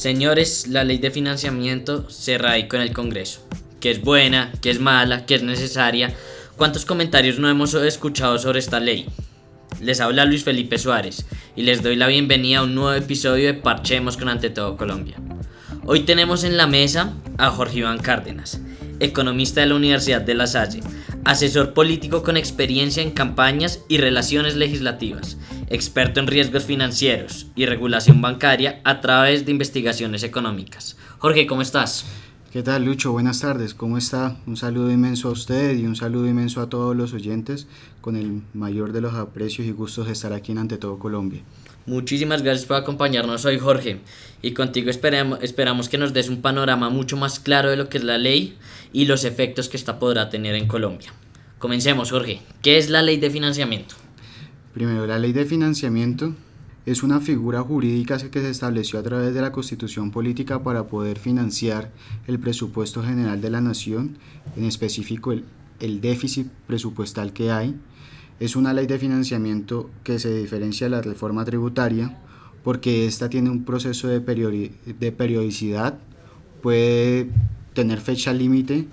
Señores, la ley de financiamiento se radicó en el Congreso. Que es buena, que es mala, que es necesaria. ¿Cuántos comentarios no hemos escuchado sobre esta ley? Les habla Luis Felipe Suárez y les doy la bienvenida a un nuevo episodio de Parchemos con Ante Todo Colombia. Hoy tenemos en la mesa a Jorge Iván Cárdenas, economista de la Universidad de La Salle, asesor político con experiencia en campañas y relaciones legislativas, experto en riesgos financieros y regulación bancaria a través de investigaciones económicas. Jorge, ¿cómo estás? ¿Qué tal, Lucho? Buenas tardes, ¿cómo está? Un saludo inmenso a usted y un saludo inmenso a todos los oyentes con el mayor de los aprecios y gustos de estar aquí en Ante Todo Colombia. Muchísimas gracias por acompañarnos hoy, Jorge. Y contigo esperamos, esperamos que nos des un panorama mucho más claro de lo que es la ley y los efectos que esta podrá tener en Colombia. Comencemos, Jorge. ¿Qué es la ley de financiamiento? Primero, la ley de financiamiento es una figura jurídica que se estableció a través de la constitución política para poder financiar el presupuesto general de la nación, en específico el, déficit presupuestal que hay. Es una ley de financiamiento que se diferencia de la reforma tributaria porque esta tiene un proceso de periodicidad, puede tener fecha límite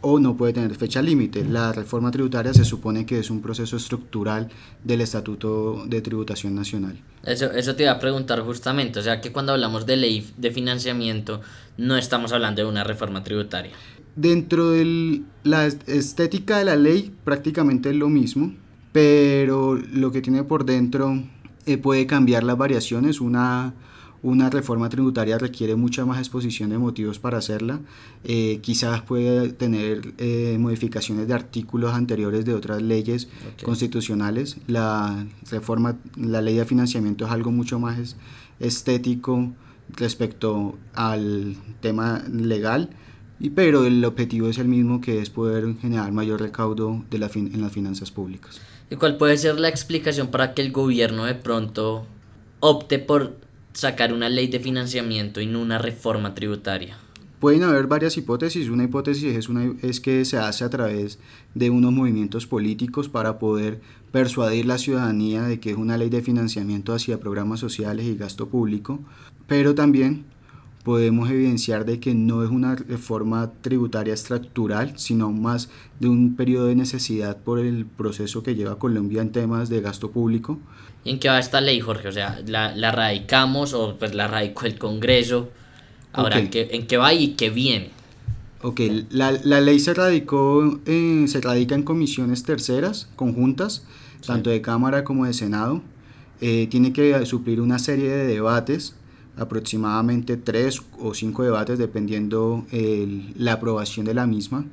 o no puede tener fecha límite. La reforma tributaria se supone que es un proceso estructural del Estatuto de Tributación Nacional. Eso, eso te iba a preguntar justamente, o sea que cuando hablamos de ley de financiamiento no estamos hablando de una reforma tributaria. Dentro de la estética de la ley prácticamente es lo mismo, pero lo que tiene por dentro eh, puede cambiar las variaciones. Una una reforma tributaria requiere mucha más exposición de motivos para hacerla. Eh, quizás puede tener eh, modificaciones de artículos anteriores de otras leyes constitucionales. La reforma, la ley de financiamiento es algo mucho más estético respecto al tema legal. Y, pero el objetivo es el mismo que es poder generar mayor recaudo de la en las finanzas públicas. ¿Y cuál puede ser la explicación para que el gobierno de pronto opte por sacar una ley de financiamiento y no una reforma tributaria? Pueden haber varias hipótesis. Una hipótesis es, una, es que se hace a través de unos movimientos políticos para poder persuadir la ciudadanía de que es una ley de financiamiento hacia programas sociales y gasto público, pero también podemos evidenciar de que no es una reforma tributaria estructural, sino más de un periodo de necesidad por el proceso que lleva Colombia en temas de gasto público. ¿Y en qué va esta ley, Jorge? O sea, ¿la, la radicamos o pues la radicó el Congreso? Ahora, ¿en, qué, ¿en, qué, va y qué viene? Ok, la, la ley se radicó, eh, se radica en comisiones terceras, conjuntas, tanto de Cámara como de Senado. Eh, tiene que suplir una serie de debates aproximadamente tres o cinco debates dependiendo la aprobación de la misma.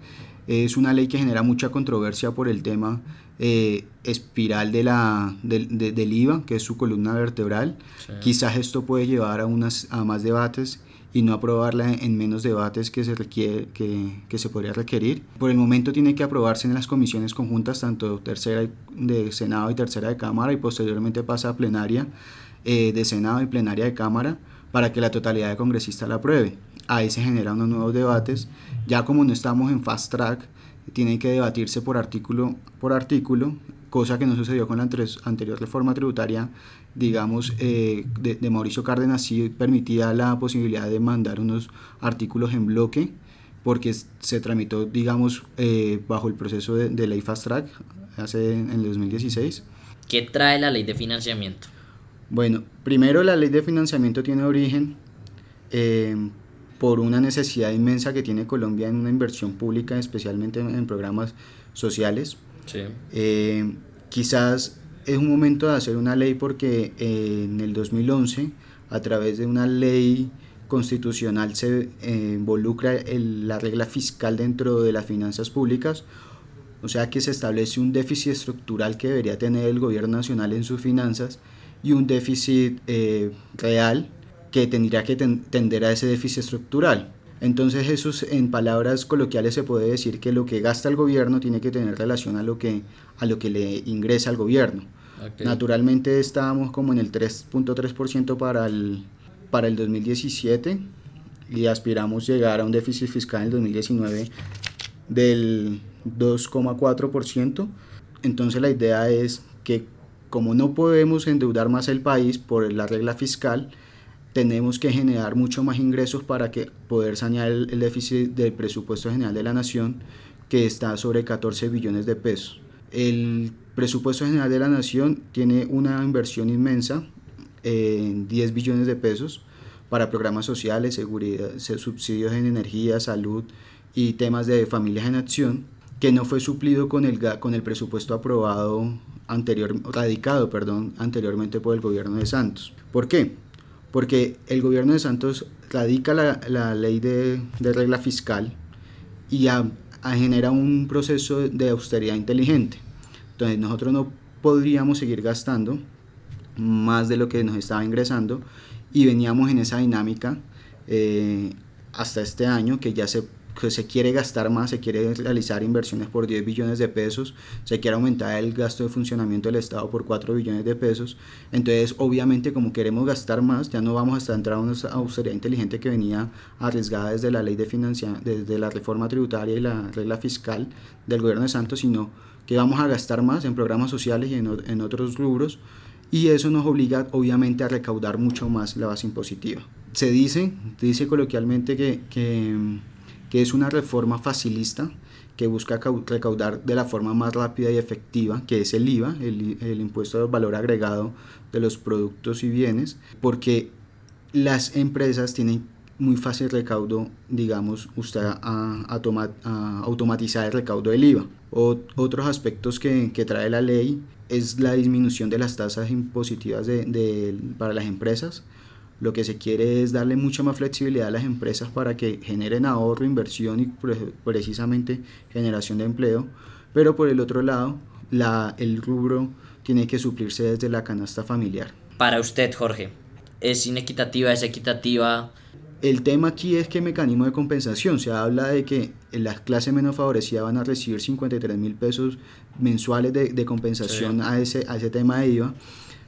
Es una ley que genera mucha controversia por el tema eh, espiral de la, del IVA, que es su columna vertebral. Quizás esto puede llevar a, unas, a más debates y no aprobarla en menos debates que se, requiere, que, que, se podría requerir. Por el momento tiene que aprobarse en las comisiones conjuntas, tanto tercera de Senado y tercera de Cámara, y posteriormente pasa a plenaria eh, de Senado y plenaria de Cámara para que la totalidad de congresistas la apruebe. Ahí se generan unos nuevos debates. Ya como no estamos en fast track, tiene que debatirse por artículo por artículo, cosa que no sucedió con la anterior reforma tributaria, digamos, eh, de, Mauricio Cárdenas sí permitía la posibilidad de mandar unos artículos en bloque, porque se tramitó, digamos, eh, bajo el proceso de, de, ley fast track hace en el 2016. ¿Qué trae la ley de financiamiento? Bueno, primero la ley de financiamiento tiene origen eh, por una necesidad inmensa que tiene Colombia en una inversión pública, especialmente en, programas sociales. Eh, quizás es un momento de hacer una ley porque eh, en el 2011, a través de una ley constitucional, se involucra la regla fiscal dentro de las finanzas públicas, o sea que se establece un déficit estructural que debería tener el gobierno nacional en sus finanzas y un déficit eh, real que tendría que tender a ese déficit estructural. Entonces eso en palabras coloquiales se puede decir que lo que gasta el gobierno tiene que tener relación a lo que, a lo que le ingresa al gobierno. Naturalmente estábamos como en el 3.3% para el, para el 2017 y aspiramos llegar a un déficit fiscal en el 2019 del 2,4%. Entonces la idea es que como no podemos endeudar más el país por la regla fiscal, tenemos que generar mucho más ingresos para que poder sanear el, el déficit del presupuesto general de la nación que está sobre 14 billones de pesos. El presupuesto general de la nación tiene una inversión inmensa en 10 billones de pesos para programas sociales, seguridad, subsidios en energía, salud y temas de familias en acción, que no fue suplido con el, con el presupuesto aprobado anterior, radicado perdón, anteriormente por el gobierno de Santos. ¿Por qué? Porque el gobierno de Santos radica la, la ley de, de, regla fiscal y a, genera un proceso de austeridad inteligente. Entonces nosotros no podríamos seguir gastando más de lo que nos estaba ingresando y veníamos en esa dinámica eh, hasta este año que ya se, que se quiere gastar más, se quiere realizar inversiones por 10 billones de pesos, se quiere aumentar el gasto de funcionamiento del Estado por 4 billones de pesos. Entonces, obviamente, como queremos gastar más, ya no vamos a estar entrando en una austeridad inteligente que venía arriesgada desde la ley de financiación, desde la reforma tributaria y la regla fiscal del gobierno de Santos, sino que vamos a gastar más en programas sociales y en, en otros rubros y eso nos obliga obviamente a recaudar mucho más la base impositiva. Se dice, dice coloquialmente que, que, que es una reforma facilista que busca recaudar de la forma más rápida y efectiva, que es el IVA, el, impuesto de valor agregado de los productos y bienes, porque las empresas tienen muy fácil recaudo, digamos, usted a, automatizar el recaudo del IVA. O, otros aspectos que, trae la ley es la disminución de las tasas impositivas de, para las empresas. Lo que se quiere es darle mucha más flexibilidad a las empresas para que generen ahorro, inversión y precisamente generación de empleo. Pero por el otro lado, la, el rubro tiene que suplirse desde la canasta familiar. Para usted, Jorge, ¿es inequitativa, es equitativa? El tema aquí es que mecanismo de compensación. Se habla de que las clases menos favorecidas van a recibir 53 mil pesos mensuales de, de compensación sí. a, ese, a ese tema de IVA,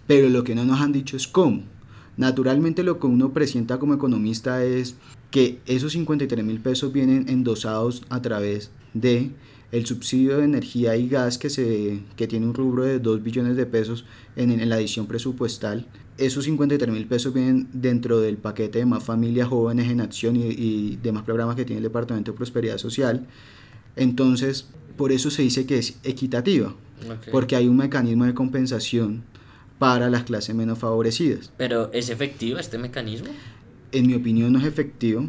pero lo que no nos han dicho es cómo. Naturalmente lo que uno presenta como economista es que esos 53 mil pesos vienen endosados a través de el subsidio de energía y gas que, se, que tiene un rubro de 2 billones de pesos en, en la adición presupuestal esos 53 mil pesos vienen dentro del paquete de más familias jóvenes en acción y, y, demás programas que tiene el Departamento de Prosperidad Social. Entonces, por eso se dice que es equitativa, okay. porque hay un mecanismo de compensación para las clases menos favorecidas. ¿Pero es efectivo este mecanismo? En mi opinión no es efectivo,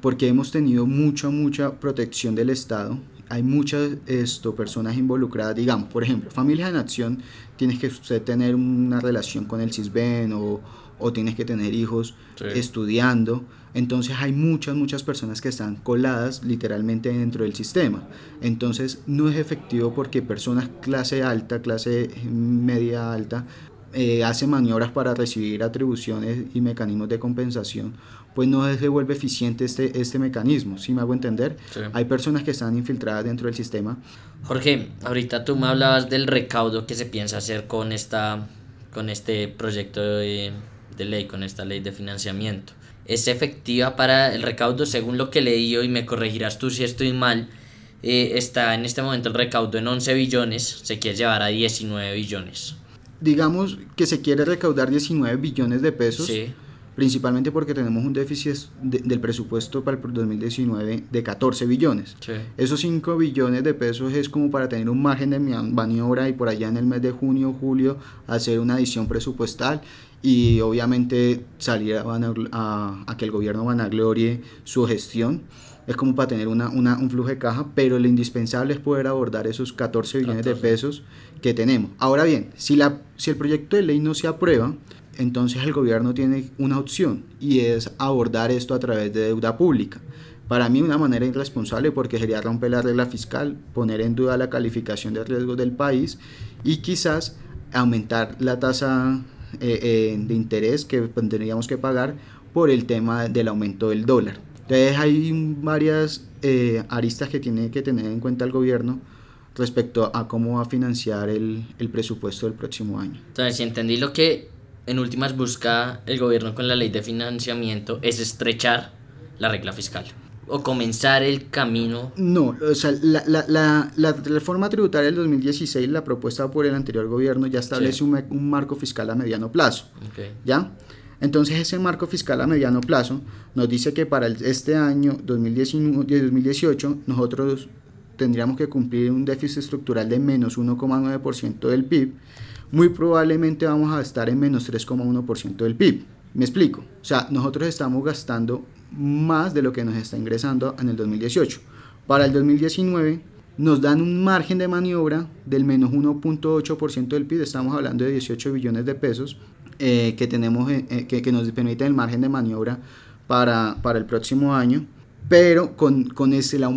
porque hemos tenido mucha, mucha protección del Estado hay muchas esto, personas involucradas, digamos, por ejemplo, Familias en Acción, tienes que usted tener una relación con el CISBEN o, o tienes que tener hijos sí. estudiando. Entonces hay muchas, muchas personas que están coladas literalmente dentro del sistema. Entonces no es efectivo porque personas clase alta, clase media alta, eh, hace maniobras para recibir atribuciones y mecanismos de compensación, pues no se vuelve eficiente este, este mecanismo, si ¿sí me hago entender? Sí. Hay personas que están infiltradas dentro del sistema. Jorge, ahorita tú me hablabas del recaudo que se piensa hacer con, esta, con este proyecto de, de ley, con esta ley de financiamiento. ¿Es efectiva para el recaudo? Según lo que leí y me corregirás tú si estoy mal, eh, está en este momento el recaudo en 11 billones, se quiere llevar a 19 billones digamos que se quiere recaudar 19 billones de pesos, sí. principalmente porque tenemos un déficit de, del presupuesto para el 2019 de 14 billones. Sí. Esos 5 billones de pesos es como para tener un margen de maniobra y por allá en el mes de junio, julio, hacer una adición presupuestal y obviamente salir a, a, a que el gobierno vanaglorie su gestión es como para tener una, una, un flujo de caja, pero lo indispensable es poder abordar esos 14 billones 14. de pesos que tenemos. Ahora bien, si, la, si el proyecto de ley no se aprueba, entonces el gobierno tiene una opción y es abordar esto a través de deuda pública. Para mí una manera irresponsable porque sería romper la regla fiscal, poner en duda la calificación de riesgo del país y quizás aumentar la tasa eh, eh, de interés que tendríamos que pagar por el tema del aumento del dólar. Entonces hay varias eh, aristas que tiene que tener en cuenta el gobierno respecto a cómo va a financiar el, el presupuesto del próximo año. Entonces, si entendí lo que en últimas busca el gobierno con la ley de financiamiento es estrechar la regla fiscal o comenzar el camino. No, o sea, la, la, la, la reforma tributaria del 2016, la propuesta por el anterior gobierno, ya establece sí. un, un, marco fiscal a mediano plazo. Okay. ¿Ya? Entonces ese marco fiscal a mediano plazo nos dice que para este año 2018 nosotros tendríamos que cumplir un déficit estructural de menos 1,9% del PIB. Muy probablemente vamos a estar en menos 3,1% del PIB. Me explico. O sea, nosotros estamos gastando más de lo que nos está ingresando en el 2018. Para el 2019 nos dan un margen de maniobra del menos 1.8% del PIB, estamos hablando de 18 billones de pesos eh, que, tenemos, eh, eh, que, que, nos permite el margen de maniobra para, para el próximo año, pero con, con ese, la,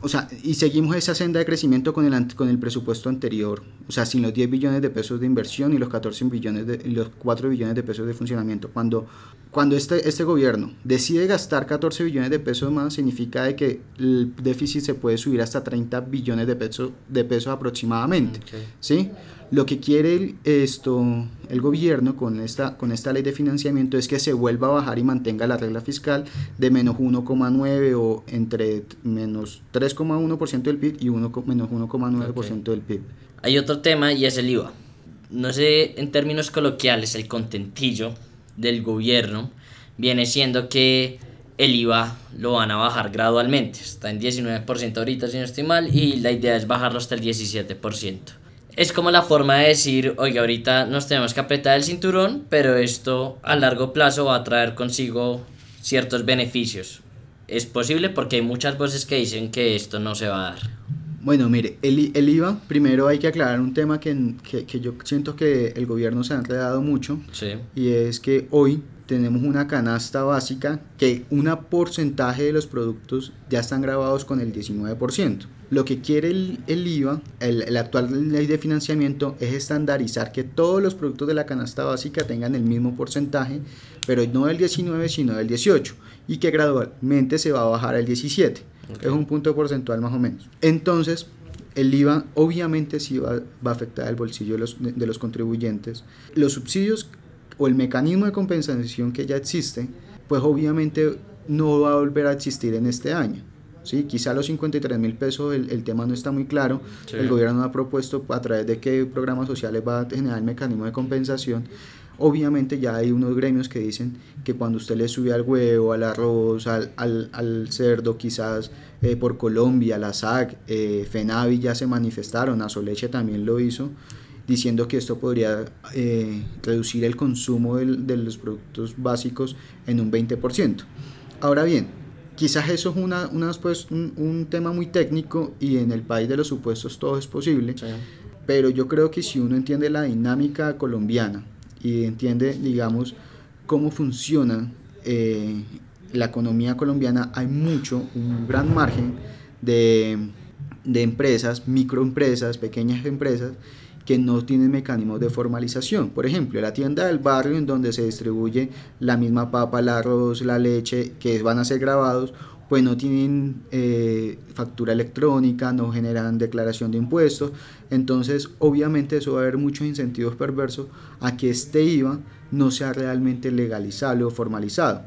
o sea, y seguimos esa senda de crecimiento con el, con el presupuesto anterior, o sea, sin los 10 billones de pesos de inversión y los 14 billones de, y los 4 billones de pesos de funcionamiento. Cuando, cuando este, este gobierno decide gastar 14 billones de pesos más, significa de que el déficit se puede subir hasta 30 billones de pesos, de pesos aproximadamente, ¿sí? Lo que quiere esto, el gobierno con esta, con esta ley de financiamiento es que se vuelva a bajar y mantenga la regla fiscal de menos 1,9 o entre menos 3,1% del PIB y 1, menos 1,9% del PIB. Hay otro tema y es el IVA. No sé, en términos coloquiales, el contentillo del gobierno viene siendo que el IVA lo van a bajar gradualmente. Está en 19% ahorita, si no estoy mal, y la idea es bajarlo hasta el 17% es como la forma de decir, oye, ahorita nos tenemos que apretar el cinturón, pero esto a largo plazo va a traer consigo ciertos beneficios. Es posible porque hay muchas voces que dicen que esto no se va a dar. Bueno, mire, el, el IVA, primero hay que aclarar un tema que, que, que, yo siento que el gobierno se ha enredado mucho, sí. y es que hoy tenemos una canasta básica que un porcentaje de los productos ya están grabados con el 19%. Lo que quiere el, el IVA, el, actual ley de financiamiento, es estandarizar que todos los productos de la canasta básica tengan el mismo porcentaje, pero no del 19, sino del 18, y que gradualmente se va a bajar al 17. Es un punto porcentual más o menos. Entonces, el IVA obviamente sí va, va a afectar el bolsillo de los, de los contribuyentes. Los subsidios o el mecanismo de compensación que ya existe, pues obviamente no va a volver a existir en este año. ¿sí? Quizá los 53 mil pesos el, el, tema no está muy claro. Sí. El gobierno ha propuesto a través de qué programas sociales va a generar el mecanismo de compensación. Obviamente ya hay unos gremios que dicen que cuando usted le sube al huevo, al arroz, al, al, al cerdo, quizás eh, por Colombia, la SAC, eh, FENAVI ya se manifestaron, Azoleche también lo hizo, diciendo que esto podría eh, reducir el consumo de, de los productos básicos en un 20%. Ahora bien, quizás eso es una, una pues, un, un, tema muy técnico y en el país de los supuestos todo es posible, sí. pero yo creo que si uno entiende la dinámica colombiana y entiende, digamos, cómo funciona eh, la economía colombiana, hay mucho, un gran margen de, de empresas, microempresas, pequeñas empresas, que no tienen mecanismos de formalización. Por ejemplo, la tienda del barrio en donde se distribuye la misma papa, el arroz, la leche, que van a ser grabados, pues no tienen eh, factura electrónica, no generan declaración de impuestos. Entonces, obviamente eso va a haber muchos incentivos perversos a que este IVA no sea realmente legalizable o formalizado.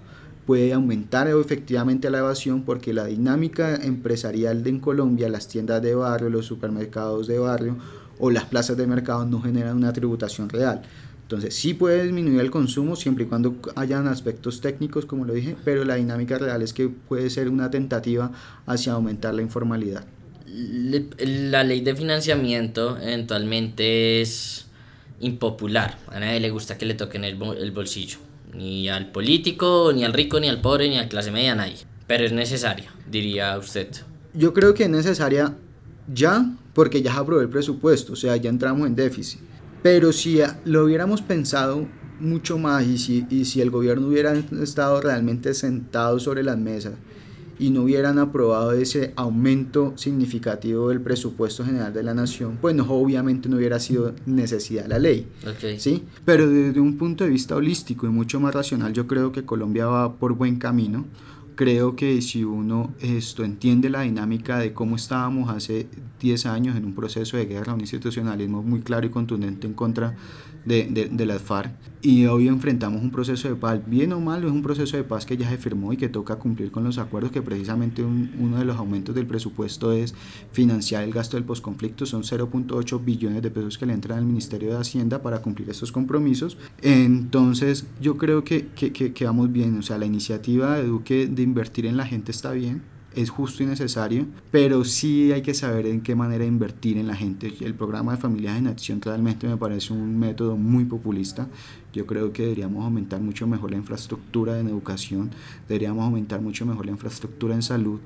Puede aumentar efectivamente la evasión porque la dinámica empresarial de en Colombia, las tiendas de barrio, los supermercados de barrio, o las plazas de mercado no generan una tributación real. Entonces sí puede disminuir el consumo siempre y cuando hayan aspectos técnicos, como lo dije, pero la dinámica real es que puede ser una tentativa hacia aumentar la informalidad. La ley de financiamiento eventualmente es impopular. A nadie le gusta que le toquen el, el bolsillo. Ni al político, ni al rico, ni al pobre, ni a la clase media, nadie. Pero es necesaria, diría usted. Yo creo que es necesaria ya porque ya se aprobó el presupuesto, o sea, ya entramos en déficit. Pero si lo hubiéramos pensado mucho más y si, y si el gobierno hubiera estado realmente sentado sobre las mesas y no hubieran aprobado ese aumento significativo del presupuesto general de la nación, pues no, obviamente no hubiera sido necesidad la ley. Okay. ¿sí? Pero desde un punto de vista holístico y mucho más racional, yo creo que Colombia va por buen camino creo que si uno esto entiende la dinámica de cómo estábamos hace 10 años en un proceso de guerra, un institucionalismo muy claro y contundente en contra de, de, de las FARC, y hoy enfrentamos un proceso de paz, bien o mal, es un proceso de paz que ya se firmó y que toca cumplir con los acuerdos, que precisamente uno de los aumentos del presupuesto es financiar el gasto del posconflicto, son 0.8 billones de pesos que le entran al Ministerio de Hacienda para cumplir estos compromisos. Entonces yo creo que, que, que, vamos bien, o sea, la iniciativa de Duque de invertir en la gente está bien, es justo y necesario, pero sí hay que saber en qué manera invertir en la gente. El programa de Familias en Acción realmente me parece un método muy populista. Yo creo que deberíamos aumentar mucho mejor la infraestructura en educación, deberíamos aumentar mucho mejor la infraestructura en salud,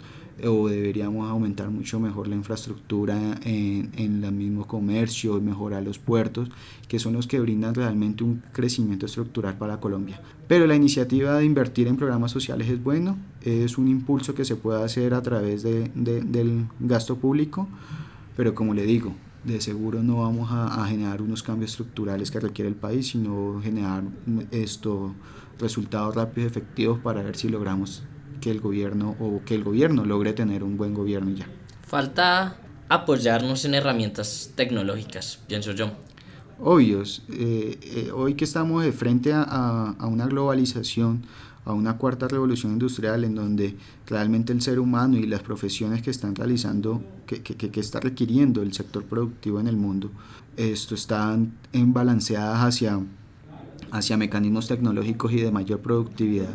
o deberíamos aumentar mucho mejor la infraestructura en, en el mismo comercio mejorar los puertos, que son los que brindan realmente un crecimiento estructural para Colombia. Pero la iniciativa de invertir en programas sociales es bueno, es un impulso que se puede hacer a través de, de, del gasto público, pero como le digo, de seguro no vamos a, a, generar unos cambios estructurales que requiere el país, sino generar esto, resultados rápidos y efectivos para ver si logramos que el gobierno o que el gobierno logre tener un buen gobierno ya. Falta apoyarnos en herramientas tecnológicas, pienso yo. Obvios, eh, eh, hoy que estamos de frente a, a, una globalización, a una cuarta revolución industrial en donde realmente el ser humano y las profesiones que están realizando, que, que, que está requiriendo el sector productivo en el mundo, esto están en balanceadas hacia, hacia mecanismos tecnológicos y de mayor productividad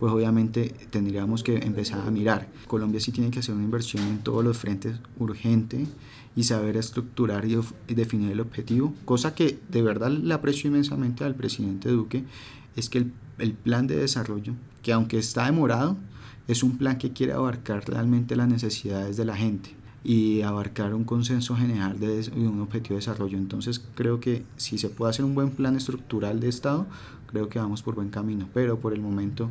pues obviamente tendríamos que empezar a mirar. Colombia sí tiene que hacer una inversión en todos los frentes urgente y saber estructurar y, definir el objetivo, cosa que de verdad le aprecio inmensamente al presidente Duque, es que el, el plan de desarrollo, que aunque está demorado, es un plan que quiere abarcar realmente las necesidades de la gente y abarcar un consenso general de un objetivo de desarrollo. Entonces creo que si se puede hacer un buen plan estructural de Estado, creo que vamos por buen camino, pero por el momento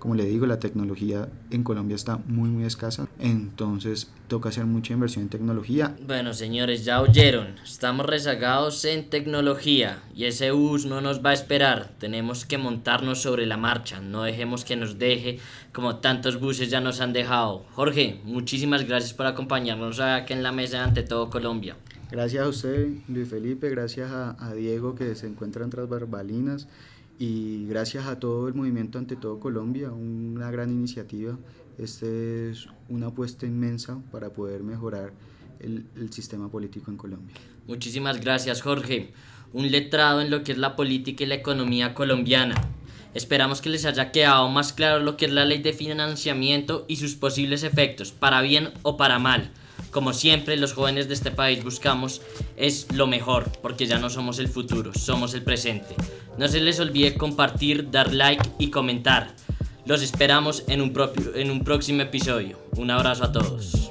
como le digo, la tecnología en Colombia está muy, muy escasa, entonces toca hacer mucha inversión en tecnología. Bueno, señores, ya oyeron, estamos rezagados en tecnología y ese bus no nos va a esperar, tenemos que montarnos sobre la marcha, no dejemos que nos deje como tantos buses ya nos han dejado. Jorge, muchísimas gracias por acompañarnos aquí en la mesa ante todo Colombia. Gracias a usted, Luis Felipe, gracias a, a Diego que se encuentra tras barbalinas y gracias a todo el movimiento ante todo Colombia, una gran iniciativa. Este es una apuesta inmensa para poder mejorar el, el, sistema político en Colombia. Muchísimas gracias Jorge, un letrado en lo que es la política y la economía colombiana. Esperamos que les haya quedado más claro lo que es la ley de financiamiento y sus posibles efectos, para bien o para mal. Como siempre, los jóvenes de este país buscamos es lo mejor, porque ya no somos el futuro, somos el presente. No se les olvide compartir, dar like y comentar. Los esperamos en un, en un próximo episodio. Un abrazo a todos.